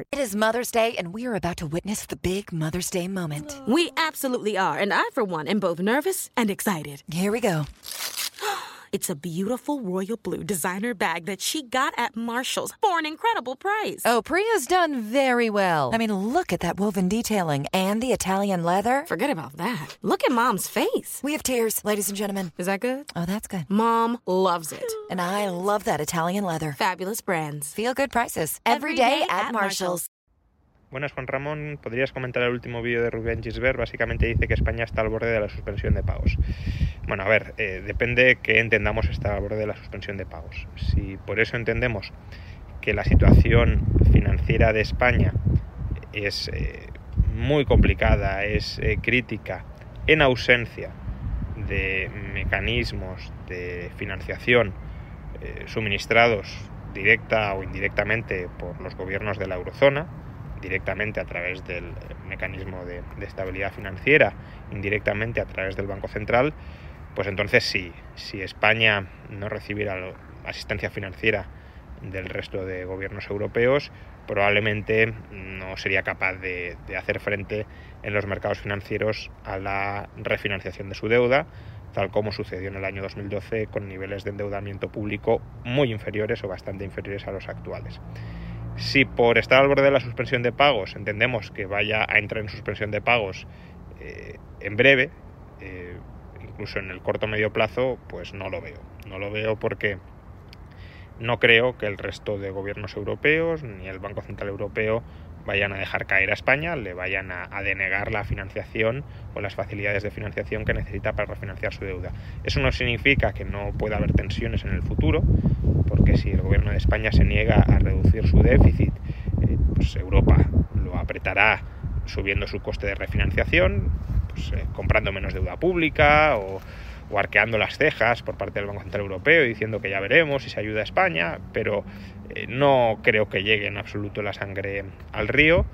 It is Mother's Day, and we are about to witness the big Mother's Day moment. We absolutely are, and I, for one, am both nervous and excited. Here we go. It's a beautiful royal blue designer bag that she got at Marshall's for an incredible price. Oh, Priya's done very well. I mean, look at that woven detailing and the Italian leather. Forget about that. Look at Mom's face. We have tears, ladies and gentlemen. Is that good? Oh, that's good. Mom loves it. And I love that Italian leather. Fabulous brands. Feel good prices. Every day at Marshall's. Buenas, Juan Ramón. ¿Podrías comentar el último vídeo de Rubén Gisbert? Básicamente dice que España está al borde de la suspensión de pagos. Bueno, a ver, eh, depende que entendamos estar al borde de la suspensión de pagos. Si por eso entendemos que la situación financiera de España es eh, muy complicada, es eh, crítica, en ausencia de mecanismos de financiación eh, suministrados directa o indirectamente por los gobiernos de la eurozona, directamente a través del mecanismo de, estabilidad financiera, indirectamente a través del Banco Central, pues entonces sí, si España no recibiera asistencia financiera del resto de gobiernos europeos, probablemente no sería capaz de, de hacer frente en los mercados financieros a la refinanciación de su deuda, tal como sucedió en el año 2012 con niveles de endeudamiento público muy inferiores o bastante inferiores a los actuales. Si por estar al borde de la suspensión de pagos entendemos que vaya a entrar en suspensión de pagos eh, en breve, eh, incluso en el corto medio plazo, pues no lo veo. No lo veo porque no creo que el resto de gobiernos europeos ni el Banco Central Europeo vayan a dejar caer a España, le vayan a, a, denegar la financiación o las facilidades de financiación que necesita para refinanciar su deuda. Eso no significa que no pueda haber tensiones en el futuro, si el gobierno de España se niega a reducir su déficit, eh, pues Europa lo apretará subiendo su coste de refinanciación, pues, eh, comprando menos deuda pública o, o arqueando las cejas por parte del Banco Central Europeo diciendo que ya veremos si se ayuda a España, pero eh, no creo que llegue en absoluto la sangre al río.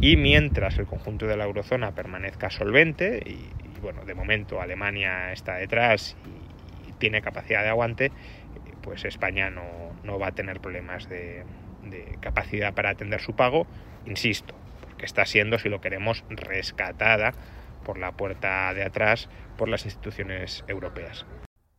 Y mientras el conjunto de la eurozona permanezca solvente y, y bueno, de momento Alemania está detrás y, tiene capacidad de aguante, pues España no, no va a tener problemas de, de capacidad para atender su pago, insisto, porque está siendo, si lo queremos, rescatada por la puerta de atrás por las instituciones europeas.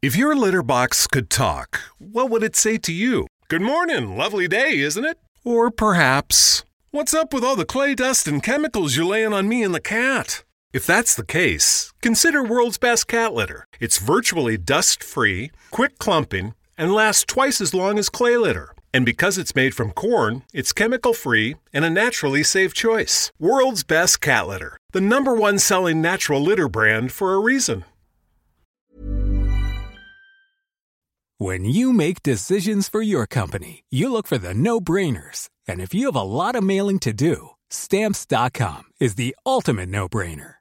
If your litter box could talk, what would it say to you? Good morning, lovely day, isn't it? Or perhaps, what's up with all the clay dust and chemicals you're laying on me and the cat? If that's the case, consider World's Best Cat Litter. It's virtually dust free, quick clumping, and lasts twice as long as clay litter. And because it's made from corn, it's chemical free and a naturally safe choice. World's Best Cat Litter, the number one selling natural litter brand for a reason. When you make decisions for your company, you look for the no brainers. And if you have a lot of mailing to do, stamps.com is the ultimate no brainer.